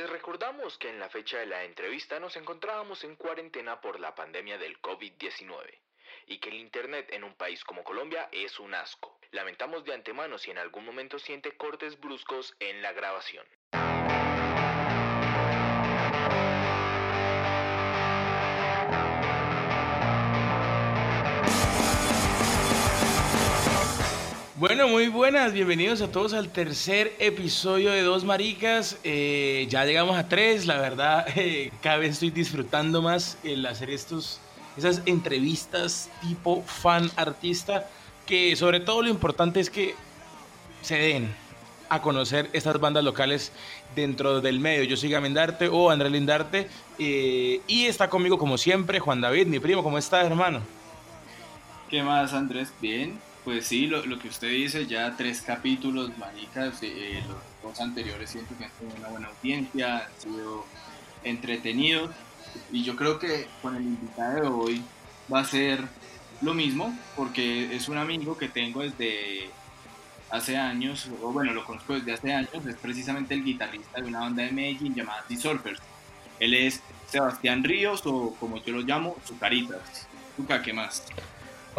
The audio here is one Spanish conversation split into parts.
Les recordamos que en la fecha de la entrevista nos encontrábamos en cuarentena por la pandemia del COVID-19 y que el Internet en un país como Colombia es un asco. Lamentamos de antemano si en algún momento siente cortes bruscos en la grabación. Bueno, muy buenas, bienvenidos a todos al tercer episodio de Dos Maricas. Eh, ya llegamos a tres, la verdad, eh, cada vez estoy disfrutando más el hacer estos, esas entrevistas tipo fan artista, que sobre todo lo importante es que se den a conocer estas bandas locales dentro del medio. Yo soy Gamendarte o Andrés Lindarte eh, y está conmigo como siempre Juan David, mi primo. ¿Cómo estás, hermano? ¿Qué más, Andrés? Bien, pues sí, lo, lo, que usted dice, ya tres capítulos, manicas, eh, los dos anteriores siento que han tenido una buena audiencia, han sido entretenidos y yo creo que con el invitado de hoy va a ser lo mismo porque es un amigo que tengo desde hace años, o bueno, lo conozco desde hace años, es precisamente el guitarrista de una banda de Medellín llamada The. Él es Sebastián Ríos o como yo lo llamo, Zucaritas. Zuca, ¿qué más?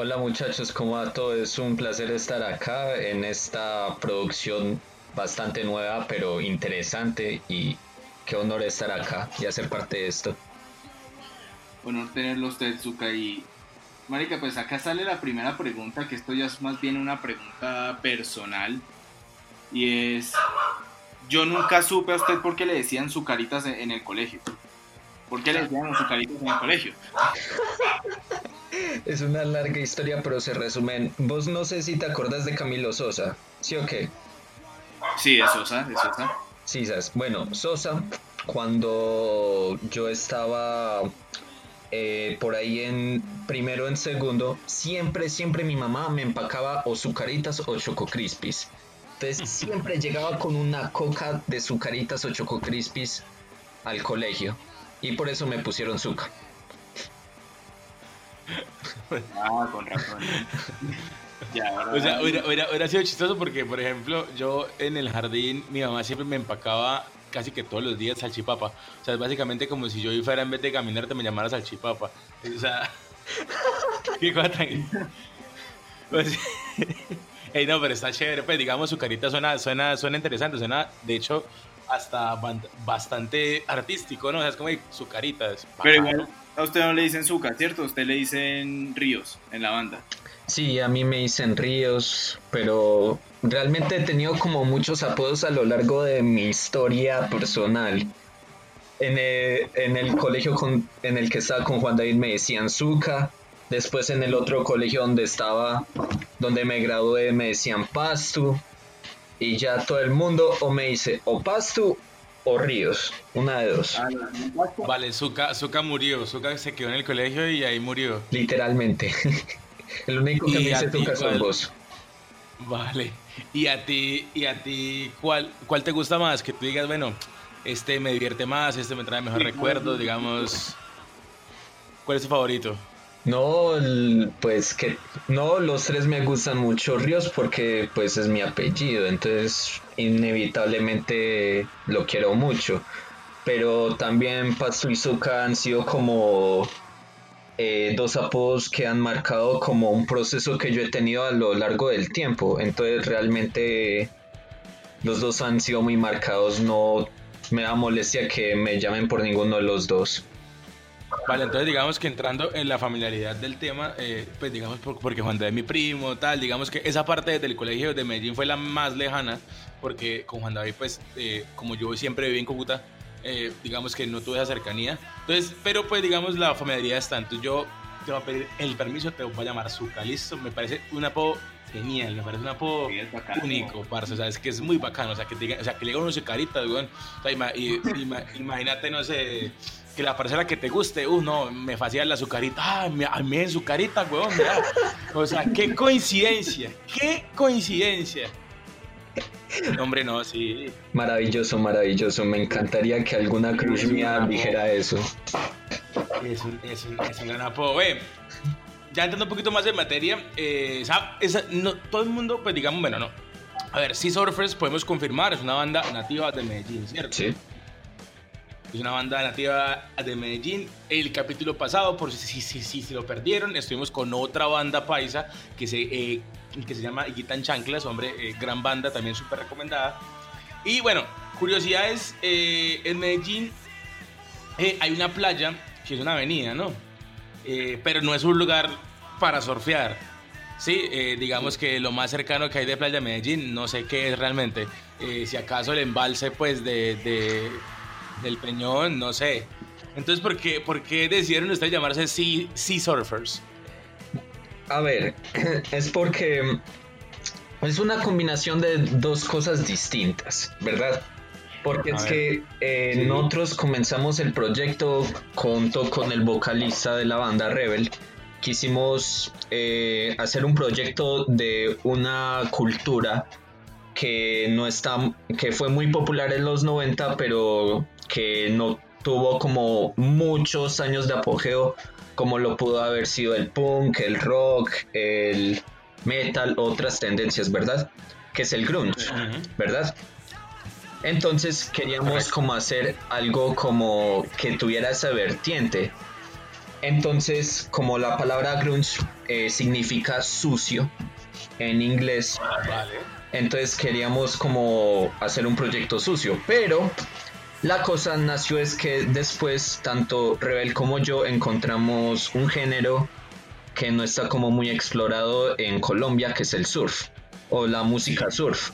Hola muchachos, ¿cómo va todo? Es un placer estar acá en esta producción bastante nueva pero interesante y qué honor estar acá y hacer parte de esto. Honor tenerlo usted, Zuka. Y Marica, pues acá sale la primera pregunta, que esto ya es más bien una pregunta personal. Y es, yo nunca supe a usted por qué le decían Zucaritas en el colegio. ¿Por qué le decían Zucaritas en el colegio? Es una larga historia, pero se resumen. Vos no sé si te acordás de Camilo Sosa, ¿sí o qué? Sí, de Sosa, de Sosa. Sí, sabes. Bueno, Sosa, cuando yo estaba eh, por ahí en primero, en segundo, siempre, siempre mi mamá me empacaba o sucaritas o choco crispis. Entonces siempre llegaba con una coca de sucaritas o choco crispis al colegio. Y por eso me pusieron suca. Ah, con razón. Ya, o sea, hubiera, hubiera, hubiera, sido chistoso porque, por ejemplo, yo en el jardín, mi mamá siempre me empacaba casi que todos los días salchipapa. O sea, es básicamente como si yo fuera en vez de caminar te me llamara salchipapa. O sea, qué cosa tan... Pues, hey, no, pero está chévere, pues digamos su carita suena, suena, suena interesante, suena, de hecho, hasta bastante artístico, ¿no? O sea, es como su carita. Es pero igual, a usted no le dicen Zuka, ¿cierto? A usted le dicen Ríos en la banda. Sí, a mí me dicen Ríos, pero realmente he tenido como muchos apodos a lo largo de mi historia personal. En el, en el colegio en el que estaba con Juan David me decían Zuka. Después en el otro colegio donde estaba, donde me gradué, me decían Pastu. Y ya todo el mundo o me dice o Pastu o Ríos, una de dos. Vale, Zuka, Zuka murió, Zuka se quedó en el colegio y ahí murió. Literalmente. el único que me dice Zuka son vos. Vale. ¿Y a ti, y a ti cuál, cuál te gusta más? Que tú digas, bueno, este me divierte más, este me trae mejor recuerdos, digamos. ¿Cuál es tu favorito? No, pues que no, los tres me gustan mucho Ríos porque pues es mi apellido, entonces inevitablemente lo quiero mucho. Pero también Pasto y Zuka han sido como eh, dos apodos que han marcado como un proceso que yo he tenido a lo largo del tiempo. Entonces realmente los dos han sido muy marcados, no me da molestia que me llamen por ninguno de los dos. Vale, entonces digamos que entrando en la familiaridad del tema, eh, pues digamos porque Juan David es mi primo, tal, digamos que esa parte del colegio de Medellín fue la más lejana, porque con Juan David, pues eh, como yo siempre viví en Cúcuta, eh, digamos que no tuve esa cercanía. Entonces, pero pues digamos la familiaridad está. Entonces yo te voy a pedir el permiso, te voy a llamar Zuka, listo. Me parece un apodo genial, me parece un apodo único, parce. O sea, es que es muy bacano. O sea, que, te, o sea, que le diga uno su carita, weón. O sea, ima, y, ima, imagínate, no sé que la parcela que te guste, uh, no, me fascina la azucarita, ah, a mí en su carita, weón, mira. O sea, qué coincidencia, qué coincidencia. Hombre, no, sí. Maravilloso, maravilloso. Me encantaría que alguna cruz mía dijera eso. Es un, es un, es un gran apodo. Ya entrando un poquito más en materia, eh, no, todo el mundo, pues digamos, bueno, no. A ver, Sea Surfers podemos confirmar, es una banda nativa de Medellín, ¿cierto? Sí. Es una banda nativa de Medellín. El capítulo pasado, por si, si, si, si lo perdieron, estuvimos con otra banda paisa que se, eh, que se llama Guitan Chanclas, hombre, eh, gran banda, también súper recomendada. Y bueno, curiosidades, eh, en Medellín hay una playa que es una avenida, ¿no? pero no es un lugar para surfear. Sí, digamos que lo más cercano que hay de Playa Medellín, no sé qué es realmente. si acaso el embalse, pues, de del Peñón, no sé. Entonces, ¿por qué, por qué decidieron ustedes llamarse sea, sea Surfers? A ver, es porque es una combinación de dos cosas distintas, ¿verdad? Porque es que eh, nosotros comenzamos el proyecto junto con el vocalista de la banda Rebel. Quisimos eh, hacer un proyecto de una cultura que no está, que fue muy popular en los 90, pero que no tuvo como muchos años de apogeo como lo pudo haber sido el punk, el rock, el metal, otras tendencias, ¿verdad? Que es el grunge, ¿verdad? Entonces queríamos como hacer algo como que tuviera esa vertiente. Entonces, como la palabra grunge eh, significa sucio en inglés, entonces queríamos como hacer un proyecto sucio, pero la cosa nació es que después tanto Rebel como yo encontramos un género que no está como muy explorado en Colombia, que es el surf o la música surf.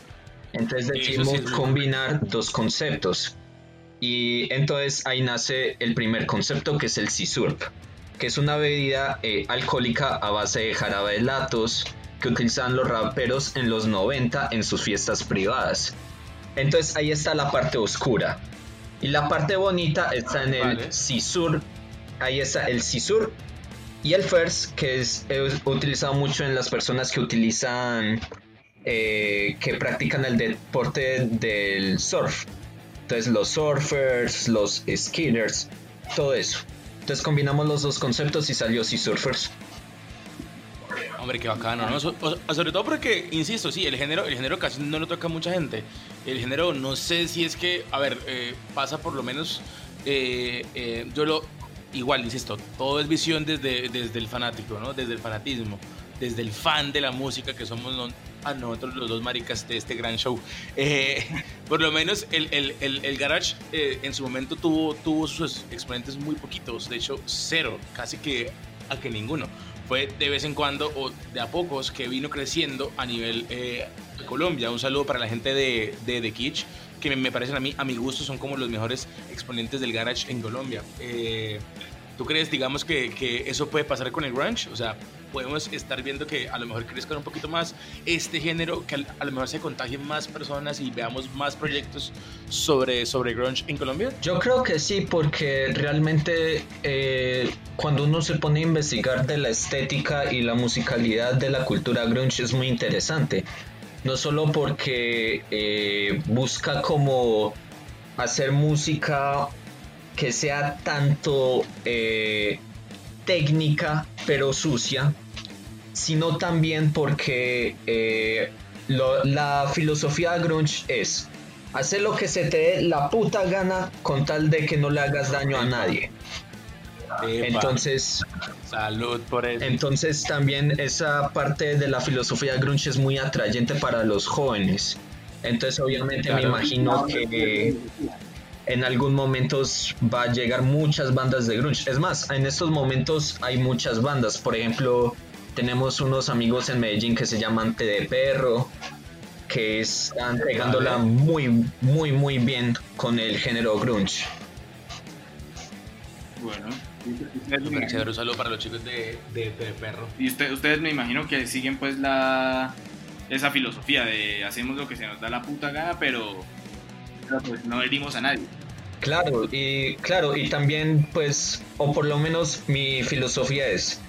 Entonces decidimos combinar dos conceptos. Y entonces ahí nace el primer concepto que es el sea surf, que es una bebida eh, alcohólica a base de jarabe de latos que utilizaban los raperos en los 90 en sus fiestas privadas. Entonces ahí está la parte oscura. Y la parte bonita está en el Cisur. Ahí está el Cisur y el First, que es, utilizado mucho en las personas que utilizan, eh, que practican el deporte del surf. Entonces los surfers, los skiers, todo eso. Entonces combinamos los dos conceptos y salió Sea Surfers. Hombre, qué bacano, ¿no? sobre todo porque, insisto, sí, el género, el género casi no lo toca mucha gente. El género, no sé si es que, a ver, eh, pasa por lo menos, eh, eh, yo lo, igual, insisto, todo es visión desde, desde el fanático, ¿no? Desde el fanatismo, desde el fan de la música que somos a nosotros los dos maricas de este gran show. por lo menos el, el, el, el Garage en su momento tuvo, tuvo sus exponentes muy poquitos, de hecho cero, casi que a que ninguno fue de vez en cuando o de a pocos que vino creciendo a nivel eh, de Colombia. Un saludo para la gente de, de The Kitsch, que me, parecen a mí, a mi gusto, son como los mejores exponentes del garage en Colombia. Eh, ¿Tú crees, digamos, que, que, eso puede pasar con el grunge? O sea, podemos estar viendo que a lo mejor crezca un poquito más este género, que a lo mejor se contagien más personas y veamos más proyectos sobre, sobre grunge en Colombia? Yo creo que sí, porque realmente eh, cuando uno se pone a investigar de la estética y la musicalidad de la cultura grunge es muy interesante. No solo porque eh, busca como hacer música que sea tanto eh, técnica pero sucia, sino también porque eh, la filosofía de grunge es hacer lo que se te dé la puta gana con tal de que no le hagas daño a nadie. Entonces, salud por eso. Entonces también esa parte de la filosofía de grunge es muy atrayente para los jóvenes. Entonces obviamente me imagino que en algún momento va a llegar muchas bandas de grunge. Es más, en estos momentos hay muchas bandas. Por ejemplo, tenemos unos amigos en Medellín que se llaman T de Perro, que están pegándola muy, muy, muy bien con el género grunge. Bueno. Un saludo para los chicos de, de, Perro. Y ustedes me imagino que siguen pues la esa filosofía de hacemos lo que se nos da la puta gana, pero pues no herimos a nadie. Claro, y claro, y también pues, o por lo menos mi filosofía es,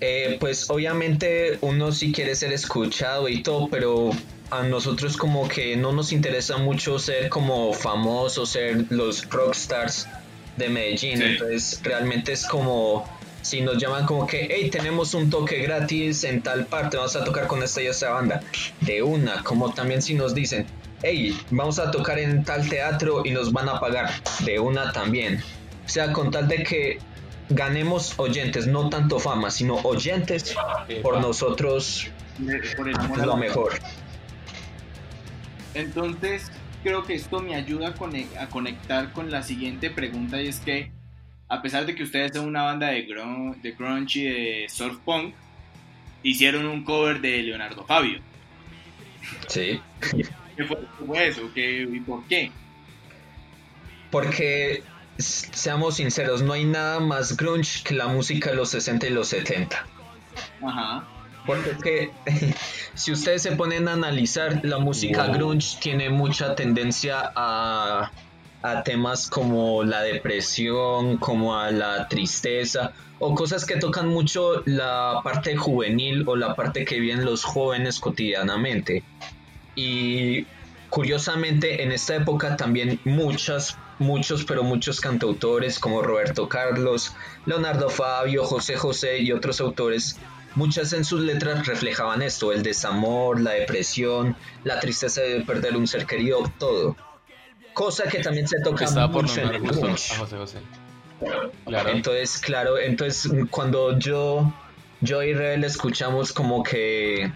eh, pues obviamente uno sí quiere ser escuchado y todo, pero a nosotros como que no nos interesa mucho ser como famosos, ser los rockstars de Medellín, entonces realmente es como si nos llaman como que, hey, tenemos un toque gratis en tal parte, vamos a tocar con esta y esta banda, de una, como también si nos dicen, hey, vamos a tocar en tal teatro y nos van a pagar de una también. O sea, con tal de que ganemos oyentes, no tanto fama, sino oyentes por nosotros, por el amor lo mejor. Entonces, creo que esto me ayuda a, conectar con la siguiente pregunta y es que, a pesar de que ustedes son una banda de, grunge, de grunge y de surf punk, hicieron un cover de Leonardo Fabio. Sí. ¿Qué fue, eso? ¿Y por qué? Porque, seamos sinceros, no hay nada más grunge que la música de los 60 y los 70. Ajá. Porque es que si ustedes se ponen a analizar, la música grunge tiene mucha tendencia a, a temas como la depresión, como a la tristeza, o cosas que tocan mucho la parte juvenil o la parte que viven los jóvenes cotidianamente. Y curiosamente en esta época también muchas, muchos, pero muchos cantautores como Roberto Carlos, Leonardo Fabio, José José y otros autores, muchas en sus letras reflejaban esto, el desamor, la depresión, la tristeza de perder un ser querido, todo. Cosa que también se toca mucho en el José José. Claro. Entonces, claro, entonces cuando yo, yo y Rel escuchamos como que,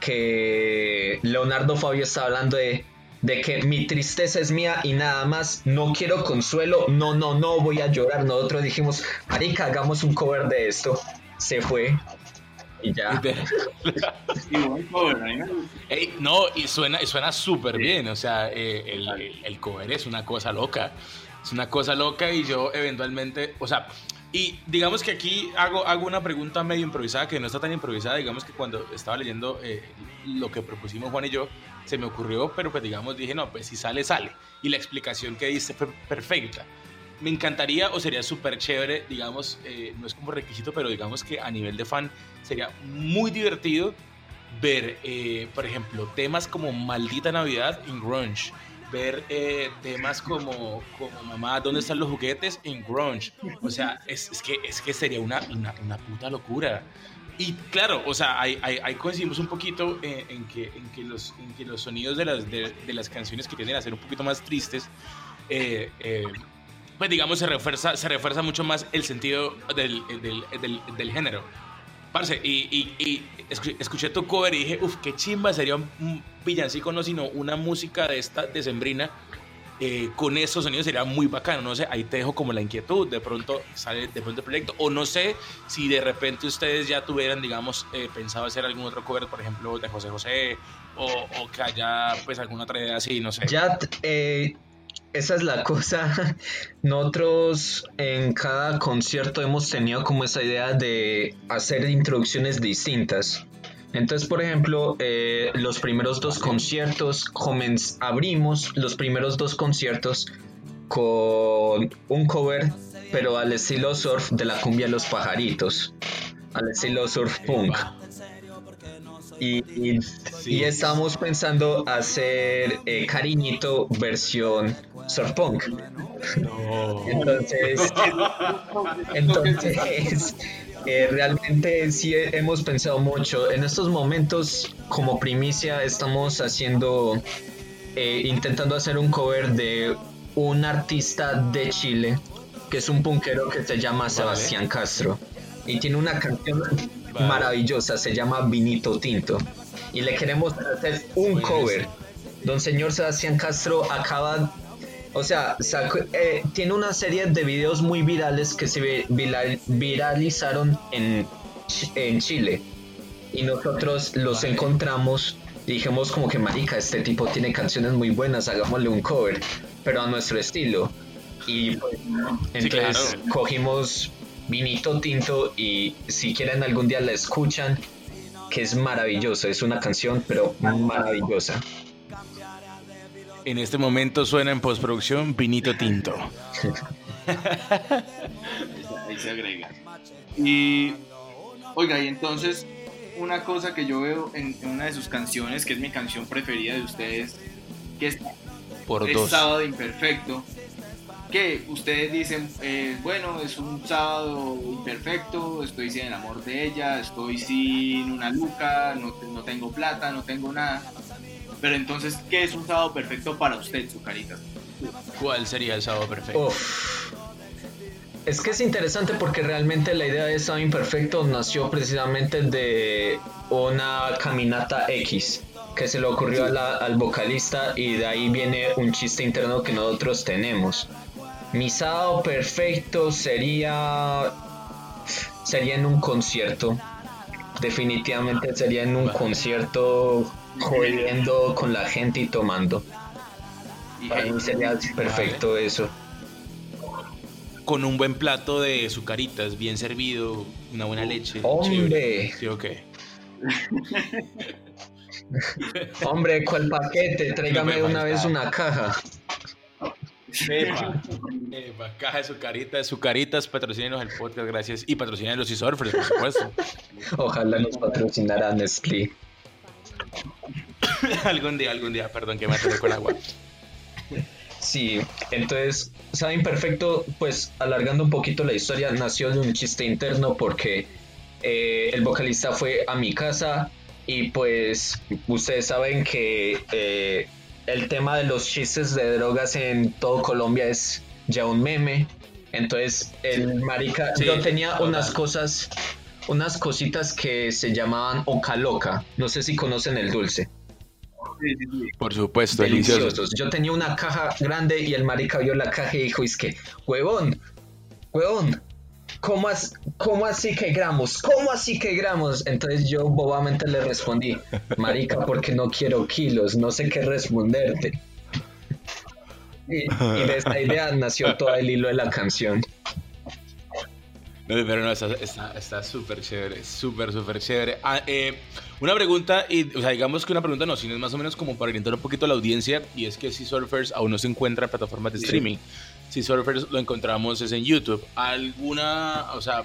que Leonardo Fabio está hablando de, de que mi tristeza es mía y nada más, no quiero consuelo, no, no, no voy a llorar. Nosotros dijimos, marica, hagamos un cover de esto. Se fue. Y ya. no, y suena, y suena súper bien. O sea, eh, el, el cover es una cosa loca. Es una cosa loca y yo eventualmente, o sea, y digamos que aquí hago, hago una pregunta medio improvisada, que no está tan improvisada, digamos que cuando estaba leyendo eh, lo que propusimos Juan y yo, se me ocurrió, pero pues digamos dije, no, pues si sale, sale. Y la explicación que dice fue perfecta. Me encantaría o sería súper chévere, digamos, eh, no es como requisito, pero digamos que a nivel de fan sería muy divertido ver, eh, por ejemplo, temas como Maldita Navidad en grunge ver eh, temas como, como Mamá, ¿dónde están los juguetes? en grunge. O sea, es, es que, es que sería una, una, una, puta locura. Y claro, o sea, ahí, ahí, coincidimos un poquito en, que, en, que los, en que los sonidos de las, de, de las canciones que tienden a ser un poquito más tristes, eh, eh, pues digamos, se refuerza, se refuerza mucho más el sentido del, del, del, del género. Parce, y, y, escuché, tu cover y dije, uff, qué chimba, sería un villancico, no, sino una música de esta decembrina. Eh, con esos sonidos sería muy bacano, no sé, ahí te dejo como la inquietud, de pronto sale de pronto el proyecto, o no sé si de repente ustedes ya tuvieran, digamos, eh, pensado hacer algún otro cover, por ejemplo, de José José, o, o que haya pues alguna otra idea así, no sé. Ya, eh, esa es la cosa. Nosotros en cada concierto hemos tenido como esa idea de hacer introducciones distintas. Entonces, por ejemplo, eh, los primeros dos conciertos, abrimos los primeros dos conciertos con un cover, pero al estilo surf de la cumbia de los pajaritos, al estilo surf punk. Y, y, estamos pensando hacer eh, Cariñito versión surfpunk. Entonces, entonces eh, realmente sí hemos pensado mucho. En estos momentos, como primicia, estamos haciendo, eh, intentando hacer un cover de un artista de Chile, que es un punkero que se llama Sebastián Castro. Y tiene una canción maravillosa, se llama Vinito Tinto. Y le queremos hacer un cover. Don señor Sebastián Castro acaba, o sea, eh, tiene una serie de videos muy virales que se viralizaron en, en Chile. Y nosotros los encontramos dijimos como que marica, este tipo tiene canciones muy buenas, hagámosle un cover, pero a nuestro estilo. Y pues, entonces cogimos vinito tinto y si quieren algún día la escuchan, que es maravillosa, es una canción pero maravillosa. En este momento suena en postproducción vinito tinto. Ahí se agrega. Y oiga, y entonces una cosa que yo veo en, una de sus canciones, que es mi canción preferida de ustedes, que es Por es Sábado Imperfecto, que ustedes dicen, eh, bueno, es un sábado imperfecto, estoy sin el amor de ella, estoy sin una luca, no, no tengo plata, no tengo nada. Pero entonces, ¿qué es un sábado perfecto para usted, su carita? ¿Cuál sería el sábado perfecto? Es que es interesante porque realmente la idea de Sábado Imperfecto nació precisamente de una caminata X que se le ocurrió a la- al vocalista y de ahí viene un chiste interno que nosotros tenemos. Mi sábado perfecto sería sería en un concierto. Definitivamente sería en un concierto jodiendo con la gente y tomando. Para mí sería perfecto eso. Con un buen plato de sucaritas, bien servido, una buena leche. ¡Hombre! ¿Sí o qué? Hombre, ¿cuál paquete? Tráigame No una vez una caja. Epa, epa, caja de sucaritas, sucaritas, patrocínenos el podcast, gracias. Y patrocinen los surfers, por supuesto. Ojalá nos patrocinara Nestlé. algún día, algún día, perdón que me atoré con agua. Sí, entonces, Sabe Imperfecto, pues alargando un poquito la historia, nació de un chiste interno porque eh, el vocalista fue a mi casa y pues ustedes saben que eh, el tema de los chistes de drogas en todo Colombia es ya un meme. Entonces, el marica, Sí, yo tenía total. unas cosas, unas cositas que se llamaban Oca Loca. No sé si conocen el dulce. Sí, sí, sí. Por supuesto, delicioso. deliciosos. Yo tenía una caja grande y el marica vio la caja y dijo, es que, huevón, huevón, ¿cómo, as- cómo así que gramos? ¿Cómo así que gramos? Entonces yo bobamente le respondí, marica, porque no quiero kilos, no sé qué responderte. Y, y de esta idea nació todo el hilo de la canción. No, pero no, está súper chévere, súper, súper chévere. Ah, eh, una pregunta, y, o sea, digamos que una pregunta no, sino es más o menos como para orientar un poquito a la audiencia, y es que si Surfers aún no se encuentra en plataformas de Sí. Si Surfers lo encontramos es en YouTube. ¿Alguna, o sea,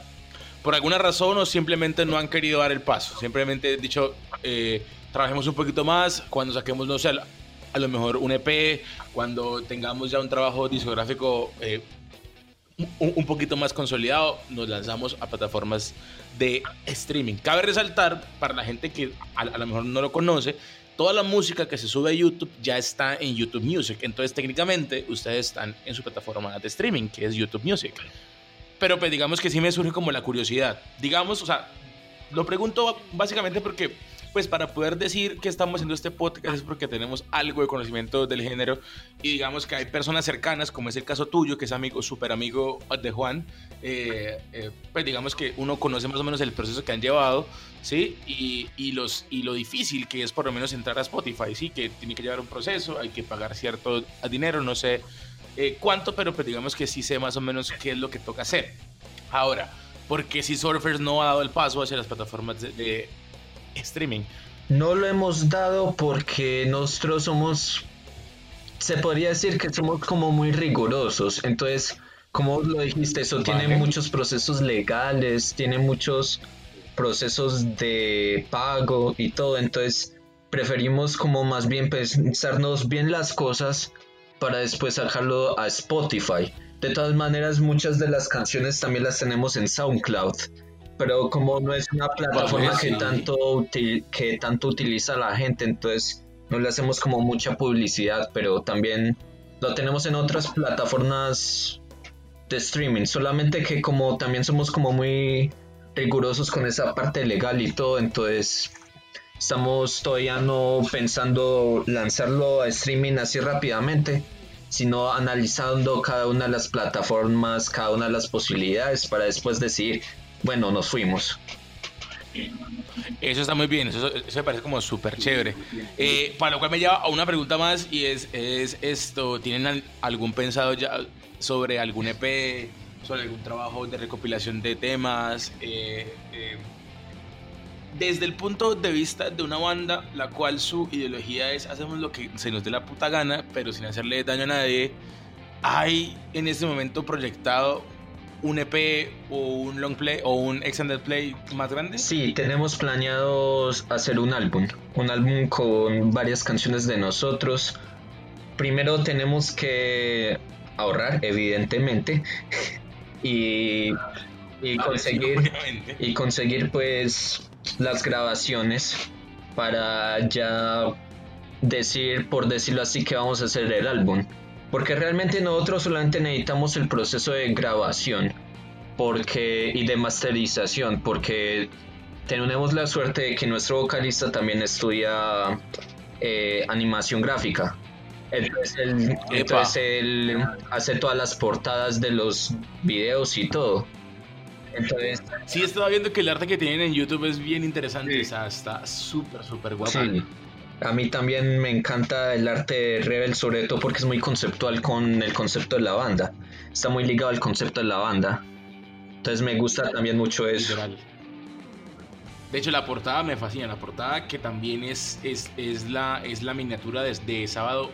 por alguna razón o simplemente no han querido dar el paso? Simplemente han dicho, eh, trabajemos un poquito más, cuando saquemos, no sé, a lo mejor un EP, cuando tengamos ya un trabajo discográfico eh, un, un poquito más consolidado, nos lanzamos a plataformas de streaming. Cabe resaltar, para la gente que a, a lo mejor no lo conoce, toda la música que se sube a YouTube ya está en YouTube Music. Entonces, técnicamente, ustedes están en su plataforma de streaming, que es YouTube Music. Pero pues digamos que sí me surge como la curiosidad. Digamos, o sea, lo pregunto básicamente porque, pues para poder decir que estamos haciendo este podcast es porque tenemos algo de conocimiento del género y digamos que hay personas cercanas, como es el caso tuyo, que es amigo, súper amigo de Juan, eh, eh, pues digamos que uno conoce más o menos el proceso que han llevado, ¿sí? Y, y los, y lo difícil que es por lo menos entrar a Spotify, ¿sí? Que tiene que llevar un proceso, hay que pagar cierto dinero, no sé eh, cuánto, pero pues digamos que sí sé más o menos qué es lo que toca hacer. Ahora, ¿por qué si Surfers no ha dado el paso hacia las plataformas de, de streaming? No lo hemos dado porque nosotros somos, se podría decir que somos como muy rigurosos. Entonces, como lo dijiste, eso tiene muchos procesos legales, tiene muchos procesos de pago y todo. Entonces, preferimos como más bien pensarnos bien las cosas para después sacarlo a Spotify. De todas maneras, muchas de las canciones también las tenemos en SoundCloud. Pero como no es una plataforma que tanto uti- que tanto utiliza la gente, entonces no le hacemos como mucha publicidad, pero también lo tenemos en otras plataformas de streaming, solamente que como también somos como muy rigurosos con esa parte legal y todo, entonces estamos todavía no pensando lanzarlo a streaming así rápidamente, sino analizando cada una de las plataformas, cada una de las posibilidades para después decidir, bueno, nos fuimos. Eso está muy bien, eso, me parece como súper chévere. Eh, para lo cual me lleva a una pregunta más y es, es esto, ¿tienen al- algún pensado ya sobre algún EP, sobre algún trabajo de recopilación de temas? Eh, eh, desde el punto de vista de una banda, la cual su ideología es hacemos lo que se nos dé la puta gana, pero sin hacerle daño a nadie, ¿hay en este momento proyectado un EP o un long play o un extended play más grande? Sí, tenemos planeados hacer un álbum, un álbum con varias canciones de nosotros. Primero tenemos que ahorrar, evidentemente, y, y conseguir y conseguir pues las grabaciones para ya decir, por decirlo así, que vamos a hacer el álbum. Porque realmente nosotros solamente necesitamos el proceso de grabación porque, y de masterización, porque tenemos la suerte de que nuestro vocalista también estudia eh, animación gráfica. Entonces él, entonces él, hace todas las portadas de los videos y todo. Entonces, sí, estaba viendo que el arte que tienen en YouTube es bien interesante. O sea, está súper, súper guapo. Sí. A mí también me encanta el arte de Rebel, sobre todo porque es muy conceptual con el concepto de la banda. Está muy ligado al concepto de la banda. Entonces me gusta también mucho eso. De hecho, la portada me fascina. La portada que también es, es, es la, es la miniatura de, de Sábado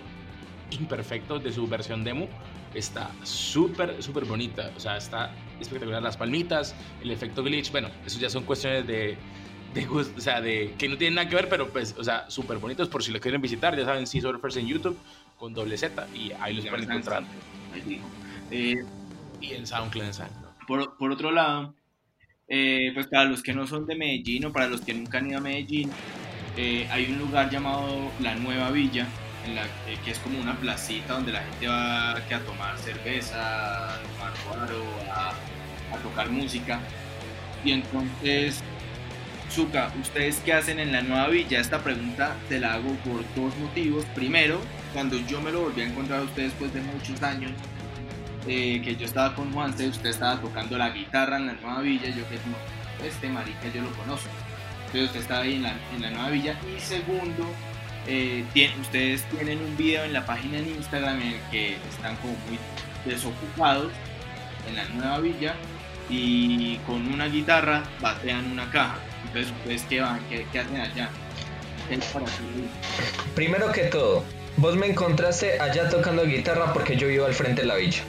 Imperfecto de su versión demo. Está súper, súper bonita. O sea, está espectacular. Las palmitas, el efecto glitch. Bueno, eso ya son cuestiones de, de gusto, o sea, de que no tienen nada que ver, pero pues, o sea, súper bonitos por si lo quieren visitar. Ya saben, Sea Surfers en YouTube con doble Z y ahí los pueden encontrar. Eh, y en SoundCloud. Por, por otro lado, eh, pues para los que no son de Medellín o para los que nunca han ido a Medellín, eh, hay un lugar llamado La Nueva Villa, que es como una placita donde la gente va a tomar cerveza, a tomar a, tocar música. Y entonces Zuka, ¿ustedes qué hacen en la nueva villa? Esta pregunta te la hago por dos motivos. Primero, cuando yo me lo volví a encontrar a usted después de muchos años, eh, que yo estaba con Juanse, usted estaba tocando la guitarra en la nueva villa, yo que este marica yo lo conozco. Entonces usted estaba ahí en la, en la nueva villa. Y segundo, eh, ustedes tienen un video en la página en Instagram en el que están como muy desocupados en la nueva villa y con una guitarra batean una caja. Entonces, ¿ustedes qué van? ¿Qué, hacen allá? Primero que todo, vos me encontraste allá tocando guitarra porque yo vivo al frente de la villa.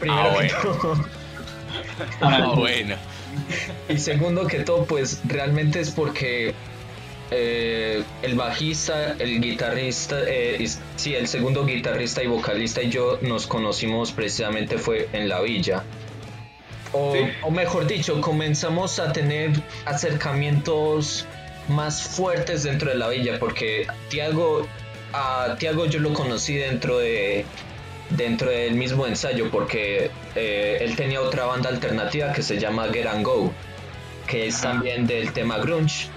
Primero ah, que todo. Ah, bueno. Y segundo que todo, pues realmente es porque eh, el bajista, el guitarrista, eh, sí, el segundo guitarrista y vocalista y yo nos conocimos precisamente fue en la villa. O, mejor dicho, comenzamos a tener acercamientos más fuertes dentro de la villa, porque Tiago, a Tiago yo lo conocí dentro de dentro del mismo ensayo, porque eh, él tenía otra banda alternativa que se llama Get and Go, que es también del tema grunge,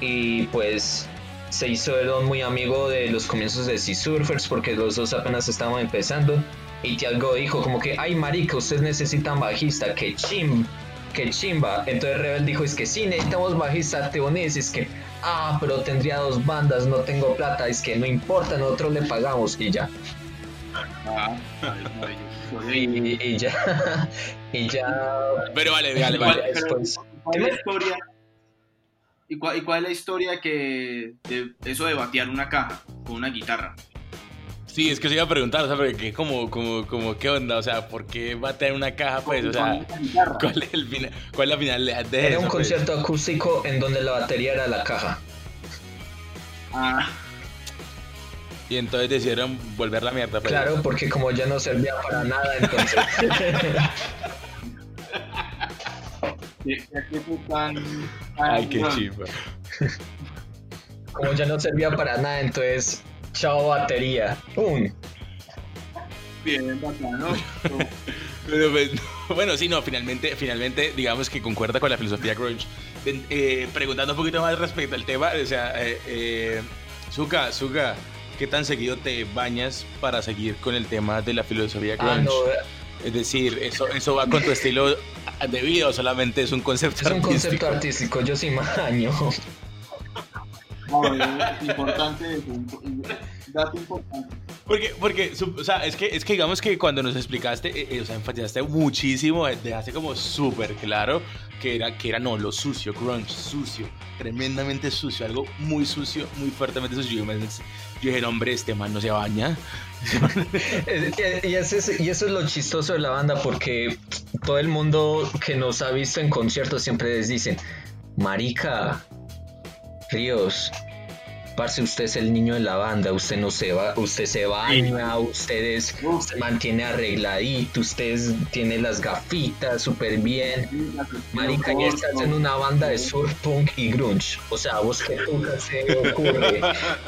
y pues se hizo muy amigo de los comienzos de Sea Surfers, porque los dos apenas estaban empezando y Tiago dijo como que, ay marica, ustedes necesitan bajista, que chim, que chimba. Entonces Rebel dijo, es que sí, necesitamos bajista, te es que, ah, pero tendría dos bandas, no tengo plata, es que no importa, nosotros le pagamos y ya. Ah, y, ya, y ya. Pero vale, vale, vale. ¿Cuál es la historia? ¿Y cuál, ¿Y cuál, es la historia que de eso de batear una caja con una guitarra? Sí, es que se iba a preguntar, o sea, porque como, como, como, ¿qué onda? O sea, ¿por qué tener una caja, pues? O sea, ¿cuál es, el final, cuál es la finalidad de Era un pues? concierto acústico en donde la batería era la caja. Ah. Y entonces decidieron volver la mierda. Pues. Claro, porque como ya no servía para nada, entonces... Ay, qué chiva. Como ya no servía para nada, entonces Chao batería. ¡Pum! Bien, bacano. Pues, bueno, sí, no, finalmente, finalmente, digamos que concuerda con la filosofía grunge. Eh, preguntando un poquito más respecto al tema, o sea, eh, eh, Zuka, Zuka, ¿qué tan seguido te bañas para seguir con el tema de la filosofía ah, grunge? Es decir, eso, eso va con tu estilo de vida o solamente es un concepto artístico. Es un concepto artístico, yo sí me baño importante, dato importante. Porque, porque, o sea, es que, es que digamos que cuando nos explicaste, eh, eh, o sea, enfatizaste muchísimo, dejaste como súper claro que era, que era, no, lo sucio, grunge, sucio, tremendamente sucio, algo muy sucio, muy fuertemente sucio. Yo, dije, hombre, este man no se baña. y, eso es, y eso es lo chistoso de la banda, porque todo el mundo que nos ha visto en conciertos siempre les dicen, marica, Ríos, parce, usted es el niño de la banda, usted no se va, usted se baña, usted, se mantiene arregladito, usted tiene las gafitas súper bien. Marica, y estás en una banda de surf, punk y grunge. O sea, vos qué nunca se ocurre.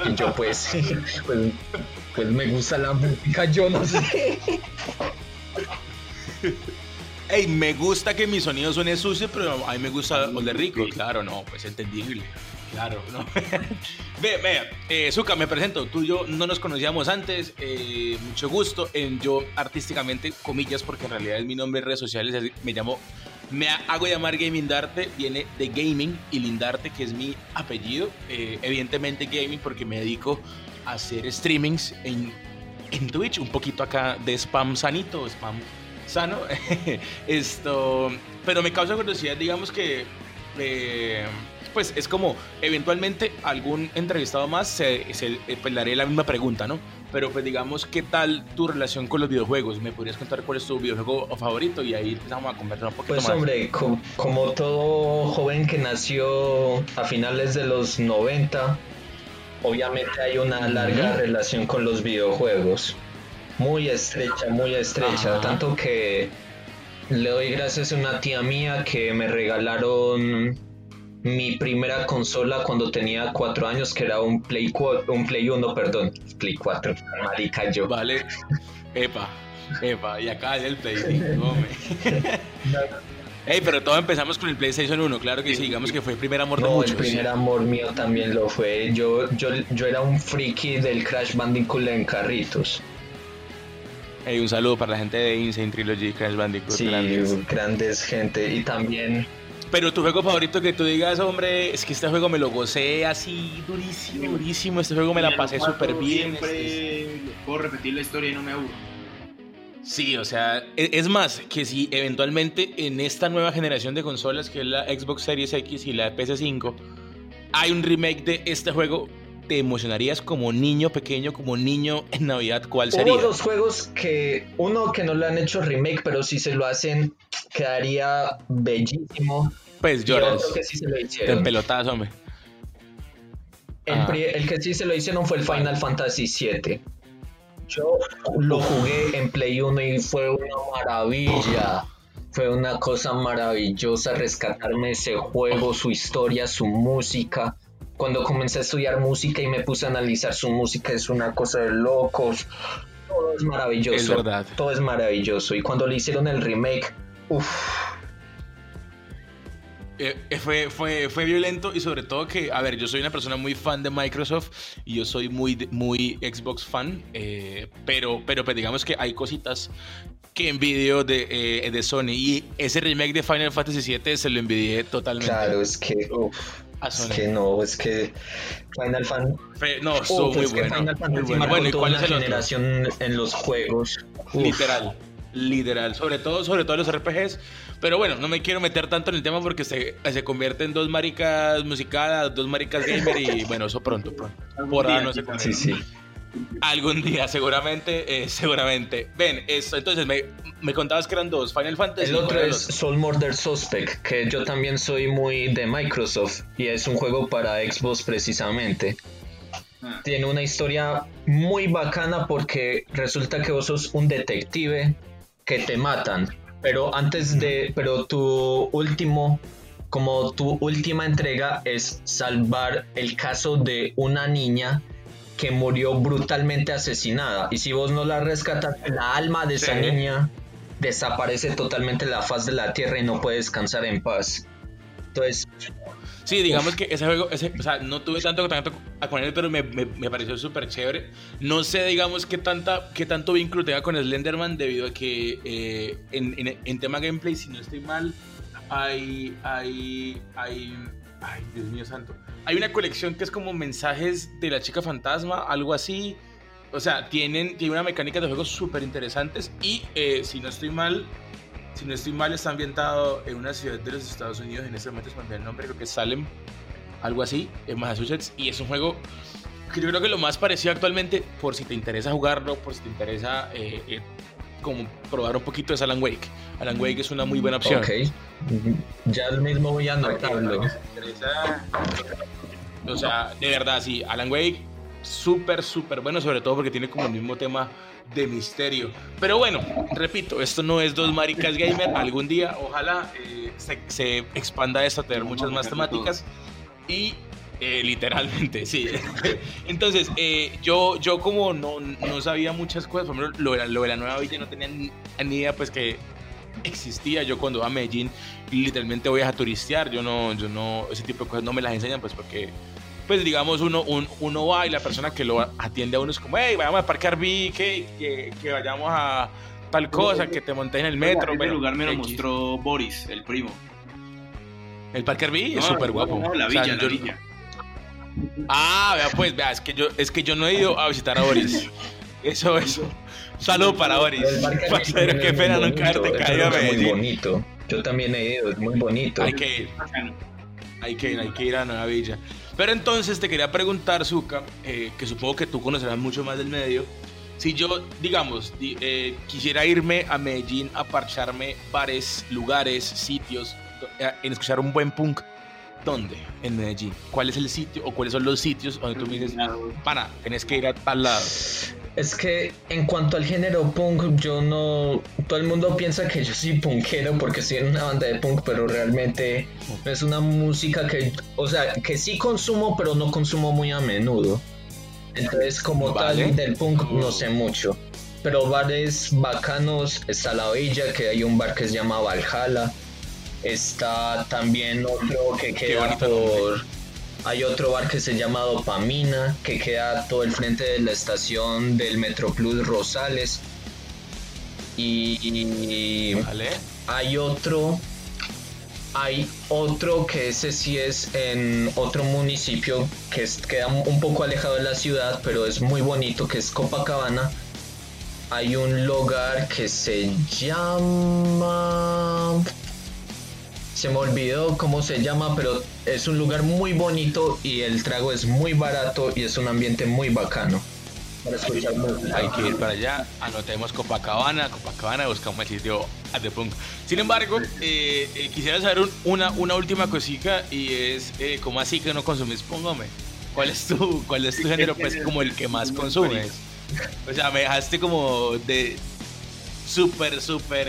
Y yo pues, pues, pues me gusta la música, yo no sé. Ey, me gusta que mi sonido suene sucio, pero a mí me gusta oler rico. Claro, no, pues entendible. Claro, ¿no? ve, ve, eh, Zuka, me presento. Tú y yo no nos conocíamos antes. Eh, mucho gusto. En yo, artísticamente, comillas, porque en realidad es mi nombre en redes sociales. Me llamo, me hago llamar Gaming Darte. Viene de Gaming y Lindarte, que es mi apellido. Eh, evidentemente, Gaming, porque me dedico a hacer streamings en, en Twitch. Un poquito acá de spam sanito, spam sano. Esto, pero me causa curiosidad, digamos que, eh, pues es como, eventualmente algún entrevistado más se, se eh, pues, le haré la misma pregunta, ¿no? Pero pues digamos, ¿qué tal tu relación con los videojuegos? ¿Me podrías contar cuál es tu videojuego favorito? Y ahí empezamos a conversar un poquito pues, más. Pues hombre, como todo joven que nació a finales de los 90, obviamente hay una larga relación con los videojuegos muy estrecha, muy estrecha, tanto que le doy gracias a una tía mía que me regalaron mi primera consola cuando tenía cuatro años, que era un Play, un Play 1, perdón, Play 4, marica yo. Vale, epa, epa, y acá es el Play 5, Ey, pero todos empezamos con el PlayStation 1, claro que sí, digamos que fue el primer amor de muchos. el primer amor mío también lo fue. Yo, yo, yo era un friki del Crash Bandicoot en carritos. Hey, un saludo para la gente de Insane Trilogy, Crash Bandicoot. Sí, grandes. gente. Y también. Pero tu juego favorito que tú digas, hombre, es que este juego me lo gocé así durísimo, durísimo. Este juego me la pasé súper bien. Siempre este puedo repetir la historia y no me aburro. Sí, o sea, e, es más, que si eventualmente en esta nueva generación de consolas, que es la Xbox Series X y la PS5, hay un remake de este juego, te emocionarías como niño pequeño, como niño en Navidad, ¿cuál sería? Hubo dos juegos que, uno que no lo han hecho remake, pero si se lo hacen, quedaría bellísimo. Pues lloras. que sí se lo hicieron. Hombre. El, el, que sí se lo hicieron fue el Final Fantasy VII. Yo lo jugué en Play 1 y fue una maravilla. Fue una cosa maravillosa rescatarme ese juego, su historia, su música cuando comencé a estudiar música y me puse a analizar su música, es una cosa de locos. Todo es maravilloso. Es verdad. Todo es maravilloso. Y cuando le hicieron el remake, uff. Eh, eh, fue, fue, fue violento y sobre todo que, a ver, yo soy una persona muy fan de Microsoft y yo soy muy, muy Xbox fan, eh, pero, pero pues digamos que hay cositas que envidio de, de Sony y ese remake de Final Fantasy VII se lo envidié totalmente. Claro, es que... Es que no, es que Final Fantasy. No, estuvo muy, bueno, Final Fantasy bueno. ¿y cuál es la generación en los juegos. Literal, literal. Sobre todo, sobre todo los RPGs. Pero bueno, no me quiero meter tanto en el tema porque se, se convierte en dos maricas musicadas, dos maricas gamer y bueno, eso pronto, pronto. Por ahora no se Sí, sí. Algún día, seguramente, eh, seguramente. Ven, esto, entonces me, me, contabas que eran dos, Final Fantasy. El otro es Soul Murder Suspect, que yo también soy muy de Microsoft y es un juego para Xbox precisamente. Ah. Tiene una historia muy bacana porque resulta que vos sos un detective que te matan, pero antes de, pero tu último como tu última entrega es salvar el caso de una niña que murió brutalmente asesinada. Y si vos no la rescatas, la alma de esa niña desaparece totalmente de la faz de la tierra y no puede descansar en paz. Entonces. Sí, digamos que ese juego, ese, o sea, no tuve tanto contacto con él, pero me, me, pareció súper chévere. No sé, digamos, qué, tanta, qué tanto vínculo tenga con Slenderman, debido a que eh, en, en, en, tema gameplay, si no estoy mal, hay, hay, hay, ay, Dios mío santo, hay una colección que es como mensajes de la chica fantasma, algo así. O sea, tienen, tiene una mecánica de juegos súper interesantes y eh, si no estoy mal, si no estoy mal, está ambientado en una ciudad de los Estados Unidos. En este momento es el nombre, creo que es Salem, algo así, en Massachusetts. Y es un juego que yo creo que lo más parecido actualmente, por si te interesa jugarlo, por si te interesa eh, eh, como probar un poquito es Alan Wake. Alan Wake es una muy buena opción. Ok. Ya mismo voy a anotarlo. O sea, de verdad, sí, Alan Wake, súper, súper bueno, sobre todo porque tiene como el mismo tema de misterio. Pero bueno, repito, esto no es dos maricas gamer. Algún día, ojalá eh, se, expanda esto a tener muchas más temáticas. Y eh, literalmente, sí. Entonces, eh, yo, yo como no, no sabía muchas cosas, por ejemplo, lo de, la, lo de la nueva villa no tenía ni, idea pues que existía. Yo cuando voy a Medellín, literalmente voy a turistear. Yo no, yo no, ese tipo de cosas no me las enseñan pues porque pues digamos uno, uno va y la persona que lo atiende a uno es como, hey, vayamos a Parque Arby, que, que, vayamos a tal cosa, que te montes en el metro. En lugar me lo mostró Boris, el primo. ¿El Parque Arby? es súper guapo. la villa, la villa. Ah, vea pues, vea, es que yo, es que yo no he ido a visitar a Boris. Eso, eso. Saludo para Boris. Parcero, qué pena no caerte caído a Medellín. muy bonito. Yo también he ido, es muy bonito. Hay que ir. Hay que ir, hay que ir a Nueva Villa. Pero entonces te quería preguntar, Zuka, eh, que supongo que tú conocerás mucho más del medio. Si yo, digamos, eh, quisiera irme a Medellín a parcharme bares, lugares, sitios, eh, en escuchar un buen punk, ¿dónde? En Medellín. ¿Cuál es el sitio o cuáles son los sitios donde tú me dices, para, tenés que ir a tal lado? Es que en cuanto al género punk, yo no. Todo el mundo piensa que yo soy punkero porque estoy en una banda de punk, pero realmente es una música que. O sea, que sí consumo, pero no consumo muy a menudo. Entonces, como tal, del punk no sé mucho. Pero bares bacanos, está La Villa, que hay un bar que se llama Valhalla. Está también otro que queda por. Hay otro bar que se llama Dopamina, que queda todo el frente de la estación del Metroplus Rosales. Y hay otro, hay otro que ese sí es en otro municipio que queda un poco alejado de la ciudad, pero es muy bonito, que es Copacabana. Hay un lugar que se llama se me olvidó cómo se llama, pero es un lugar muy bonito y el trago es muy barato y es un ambiente muy bacano. Para escuchar Hay que ir para allá, anotemos Copacabana, Copacabana, buscamos el sitio de Punk. Sin embargo, eh, eh, quisiera saber una, una última cosita y es, eh, ¿cómo así que no consumes Póngame. ¿Cuál es tu, cuál es tu género, pues, como el que más consumes? O sea, me dejaste como de súper, súper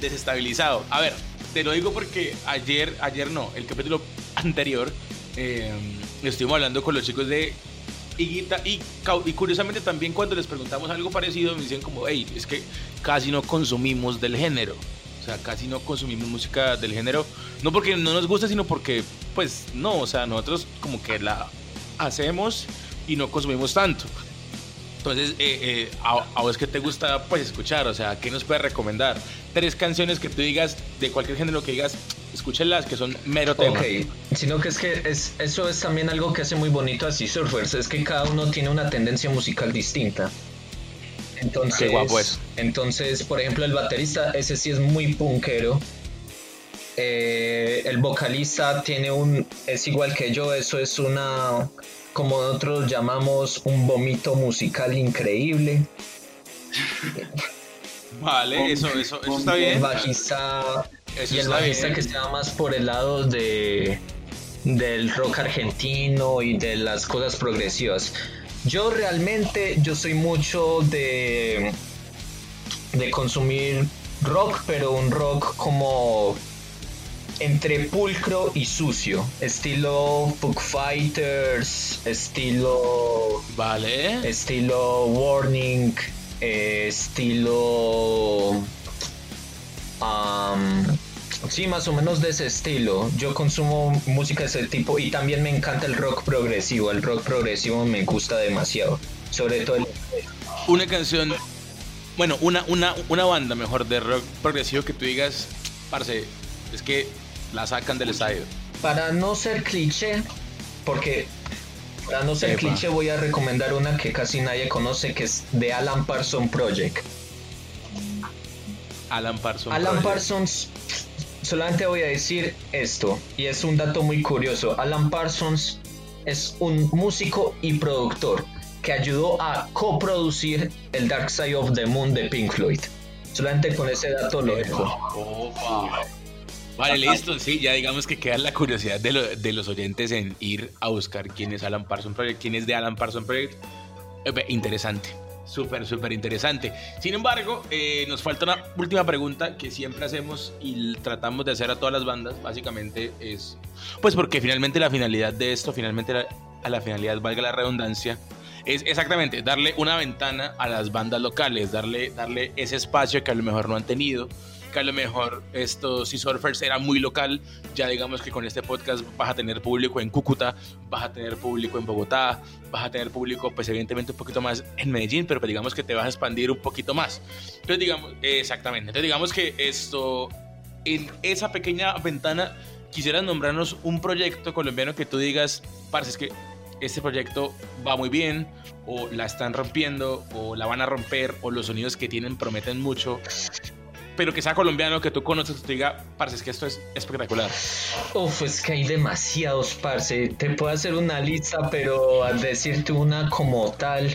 desestabilizado. A ver, te lo digo porque ayer, ayer no, el capítulo anterior, eh, estuvimos hablando con los chicos de Higuita y, curiosamente también cuando les preguntamos algo parecido me dicen como, hey, es que casi no consumimos del género. O sea, casi no consumimos música del género. No porque no nos gusta, sino porque, pues, no. O sea, nosotros como que la hacemos y no consumimos tanto. Entonces, eh, eh, a, vos que te gusta pues escuchar, o sea, ¿qué nos puedes recomendar? Tres canciones que tú digas de cualquier género que digas, escúchenlas, que son mero tema. Ok, sino que es que es, eso es también algo que hace muy bonito a Surfers, es que cada uno tiene una tendencia musical distinta. Entonces, guapo entonces, por ejemplo, el baterista, ese sí es muy punkero. Eh, el vocalista tiene un, es igual que yo, eso es una como nosotros llamamos, un vómito musical increíble. Vale, eso, eso, está bien. El bajista, y el bajista que está más por el lado de del rock argentino y de las cosas progresivas. Yo realmente, yo soy mucho de de consumir rock, pero un rock como entre pulcro y sucio, estilo Book Fighters, estilo. Vale. Estilo Warning, estilo. sí, más o menos de ese estilo. Yo consumo música de ese tipo y también me encanta el rock progresivo. El rock progresivo me gusta demasiado. Sobre todo el... Una canción, bueno, una, una, una banda mejor de rock progresivo que tú digas, parce, es que la sacan del estadio. Para no ser cliché, porque para no ser cliché voy a recomendar una que casi nadie conoce, que es The Alan Parsons Project. Alan Parsons. Alan Parsons, solamente voy a decir esto, y es un dato muy curioso. Alan Parsons es un músico y productor que ayudó a coproducir el Dark Side of the Moon de Pink Floyd. Solamente con ese dato lo dejo. Vale, listo, sí, ya digamos que queda la curiosidad de, de los oyentes en ir a buscar quién es Alan Parsons Project, quién es de Alan Parsons Project. interesante. Súper, súper interesante. Sin embargo, eh, nos falta una última pregunta que siempre hacemos y tratamos de hacer a todas las bandas. Básicamente es, pues porque finalmente la finalidad de esto, finalmente a la finalidad, valga la redundancia, es exactamente darle una ventana a las bandas locales, darle, darle ese espacio que a lo mejor no han tenido que a lo mejor esto, si Surfers era muy local, ya digamos que con este podcast vas a tener público en Cúcuta, vas a tener público en Bogotá, vas a tener público pues evidentemente un poquito más en Medellín, pero pues, digamos que te vas a expandir un poquito más. Entonces digamos, exactamente, entonces digamos que esto, en esa pequeña ventana, quisieras nombrarnos un proyecto colombiano que tú digas, parce, es que este proyecto va muy bien, o la están rompiendo, o la van a romper, o los sonidos que tienen prometen mucho pero que sea colombiano, que tú conoces, que te diga, parce, es que esto es espectacular. Uf, es que hay demasiados, parce. Te puedo hacer una lista, pero al decirte una como tal.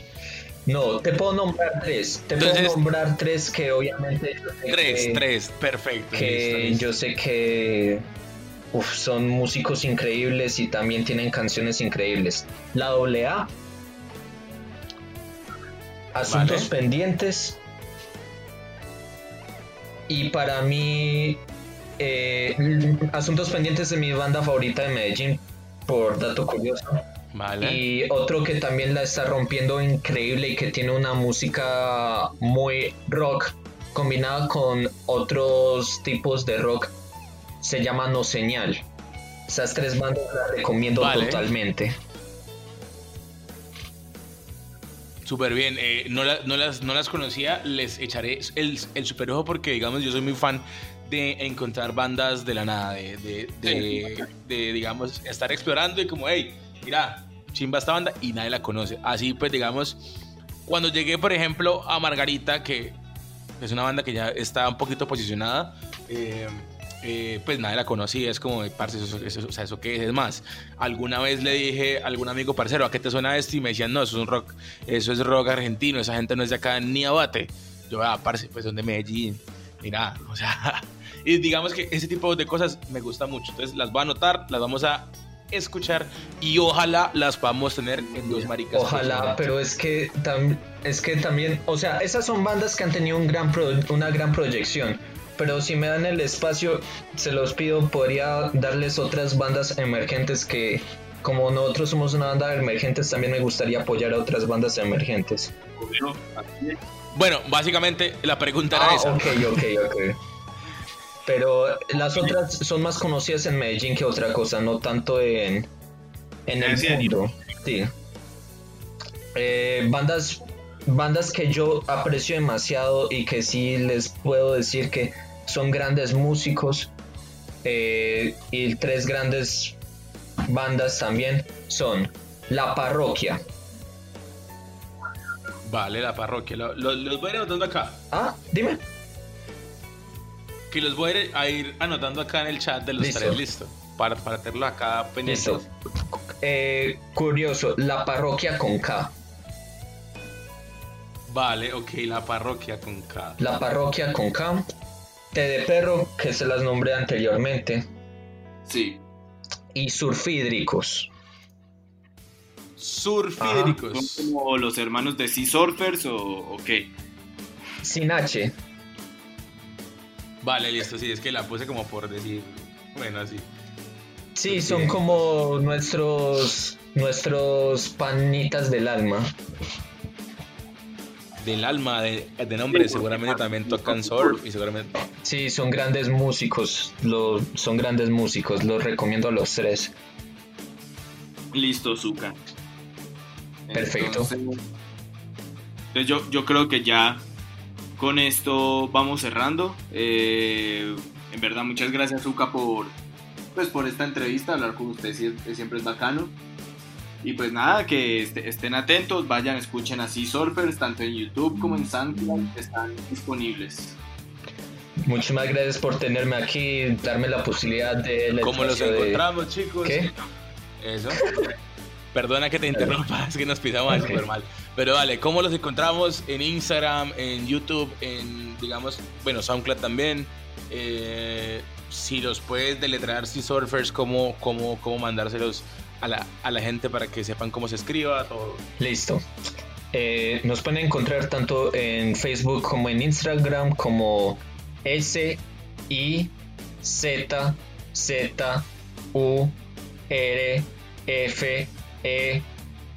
No, te puedo nombrar tres. Te puedo nombrar tres que obviamente. tres, tres, perfecto. Que yo sé que uf, son músicos increíbles y también tienen canciones increíbles. La AA. Asuntos pendientes y para mí, eh, Asuntos Pendientes de mi banda favorita de Medellín, por dato curioso. Vale. Y otro que también la está rompiendo increíble y que tiene una música muy rock combinada con otros tipos de rock se llama No Señal. Esas tres bandas las recomiendo totalmente. Súper bien, eh, no, no, las, no las conocía, les echaré el, el super ojo porque, digamos, yo soy muy fan de encontrar bandas de la nada, de, de, digamos, estar explorando y como, hey, mira, chimba esta banda y nadie la conoce. Así pues, digamos, cuando llegué, por ejemplo, a Margarita, que es una banda que ya está un poquito posicionada, eh, eh, pues nadie la conocía, es como, parce, eso, o sea, ¿eso qué es? Es más, alguna vez le dije a algún amigo parcero, ¿a qué te suena esto? Y me decían, no, eso es un rock, eso es rock argentino, esa gente no es de acá ni abate. Yo, ah, parce, pues son de Medellín, mira, o sea, y digamos que ese tipo de cosas me gusta mucho, entonces las voy a anotar, las vamos a escuchar y ojalá las podamos tener en dos maricas. Ojalá, pero es que, es que también, o sea, esas son bandas que han tenido un gran una gran proyección pero si me dan el espacio, se los pido, podría darles otras bandas emergentes que, como nosotros somos una banda de emergentes, también me gustaría apoyar a otras bandas emergentes. Bueno, básicamente la pregunta era ah, esa. Ok, ok, ok. Pero las otras son más conocidas en Medellín que otra cosa, no tanto en, en el mundo. Sí. Eh, bandas bandas que yo aprecio demasiado y que sí les puedo decir que son grandes músicos eh, y tres grandes bandas también son La Parroquia. Vale, La Parroquia. los voy a ir anotando acá. Ah, dime. Que los voy a ir anotando acá en el chat de los tres, listo. Para, para tenerlo acá pendiente. Eh, curioso, La Parroquia con K. Vale, ok, la parroquia con K. La parroquia con K. T de perro, que se las nombré anteriormente. Sí. Y surfídricos. Surfídricos. ¿Son como los hermanos de Sea Surfers o, qué? Sin H. Vale, listo, sí, es que la puse como por decir. Bueno, así. Sí, son como nuestros nuestros panitas del alma del alma de, nombre, seguramente también tocan surf y seguramente... Sí, son grandes músicos, lo, son grandes músicos, los recomiendo a los tres. Listo, Zuka. Perfecto. Entonces, yo, yo creo que ya con esto vamos cerrando. Eh, en verdad, muchas gracias, Zuka, por, pues, por esta entrevista. Hablar con usted siempre es bacano. Y pues nada, que estén atentos, vayan, escuchen así Surfers, tanto en YouTube como en SoundCloud, están disponibles. Muchísimas gracias por tenerme aquí, darme la posibilidad de... ¿Cómo los encontramos, chicos? ¿Qué? Eso. Perdona que te interrumpa, es que nos pisamos súper mal. Pero dale, ¿cómo los encontramos? En Instagram, en YouTube, en, digamos, bueno, SoundCloud también. Eh, si los puedes deletrear si surfers, ¿cómo, cómo, cómo mandárselos a la, a la gente para que sepan cómo se escriba todo? Listo. Eh, nos pueden encontrar tanto en Facebook como en Instagram como S I Z Z U R F E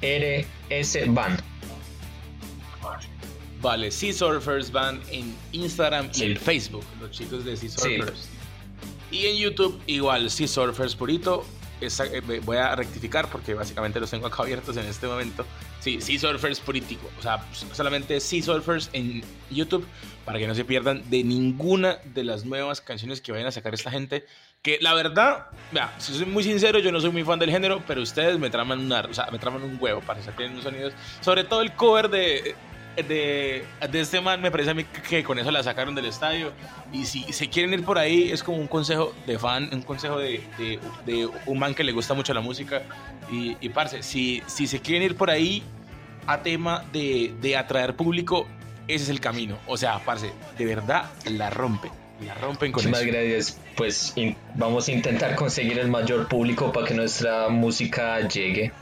R S Band. Vale, Sea Surfers Band en Instagram y en Facebook, los chicos de Sea Surfers. Y en YouTube igual, Sea Surfers Purito. Eh, voy a rectificar porque básicamente los tengo acá abiertos en este momento. Sí, Sea Surfers Político. O sea, solamente Sea Surfers en YouTube para que no se pierdan de ninguna de las nuevas canciones que vayan a sacar esta gente. Que la verdad, vea, si soy muy sincero, yo no soy muy fan del género, pero ustedes me traman, una, o sea, me traman un huevo para que tienen unos sonidos. Sobre todo el cover de de, de este man me parece a mí que con eso la sacaron del estadio. Y si se quieren ir por ahí, es como un consejo de fan, un consejo de, de, un man que le gusta mucho la música. Y, y parce, si, si se quieren ir por ahí a tema de, de atraer público, ese es el camino. O sea, parce, de verdad la rompen. La rompen con Muchas gracias. Pues vamos a intentar conseguir el mayor público para que nuestra música llegue.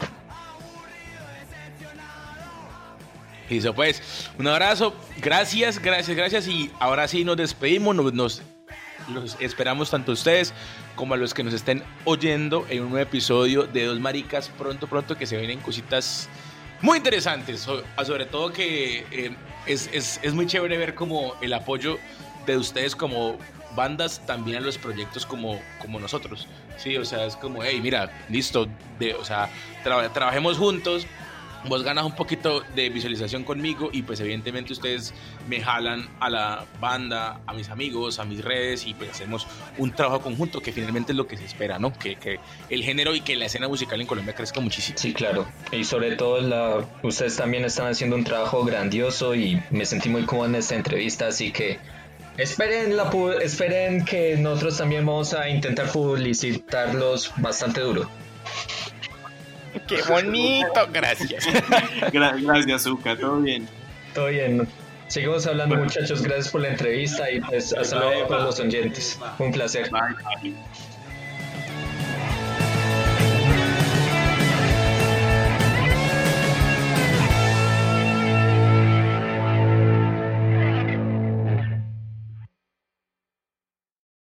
Listo, pues, un abrazo, gracias, gracias, gracias. Y ahora sí nos despedimos, nos, esperamos tanto a ustedes como a los que nos estén oyendo en un nuevo episodio de Dos Maricas. Pronto, pronto que se vienen cositas muy interesantes. Sobre todo que eh, es, es, es, muy chévere ver como el apoyo de ustedes como bandas también a los proyectos como, como nosotros. Sí, o sea, es como, hey, mira, listo, de, o sea, trabajemos juntos vos ganas un poquito de visualización conmigo y pues evidentemente ustedes me jalan a la banda, a mis amigos, a mis redes y pues hacemos un trabajo conjunto que finalmente es lo que se espera, ¿no? Que, que el género y que la escena musical en Colombia crezca muchísimo. Sí, claro. Y sobre todo la, ustedes también están haciendo un trabajo grandioso y me sentí muy cómodo en esta entrevista, así que esperen, la, esperen que nosotros también vamos a intentar publicitarlos bastante duro. Qué bonito, gracias. gracias, Zuka, todo bien. Todo bien. Seguimos hablando, muchachos. Gracias por la entrevista y pues hasta luego para los oyentes. Un placer. Bye.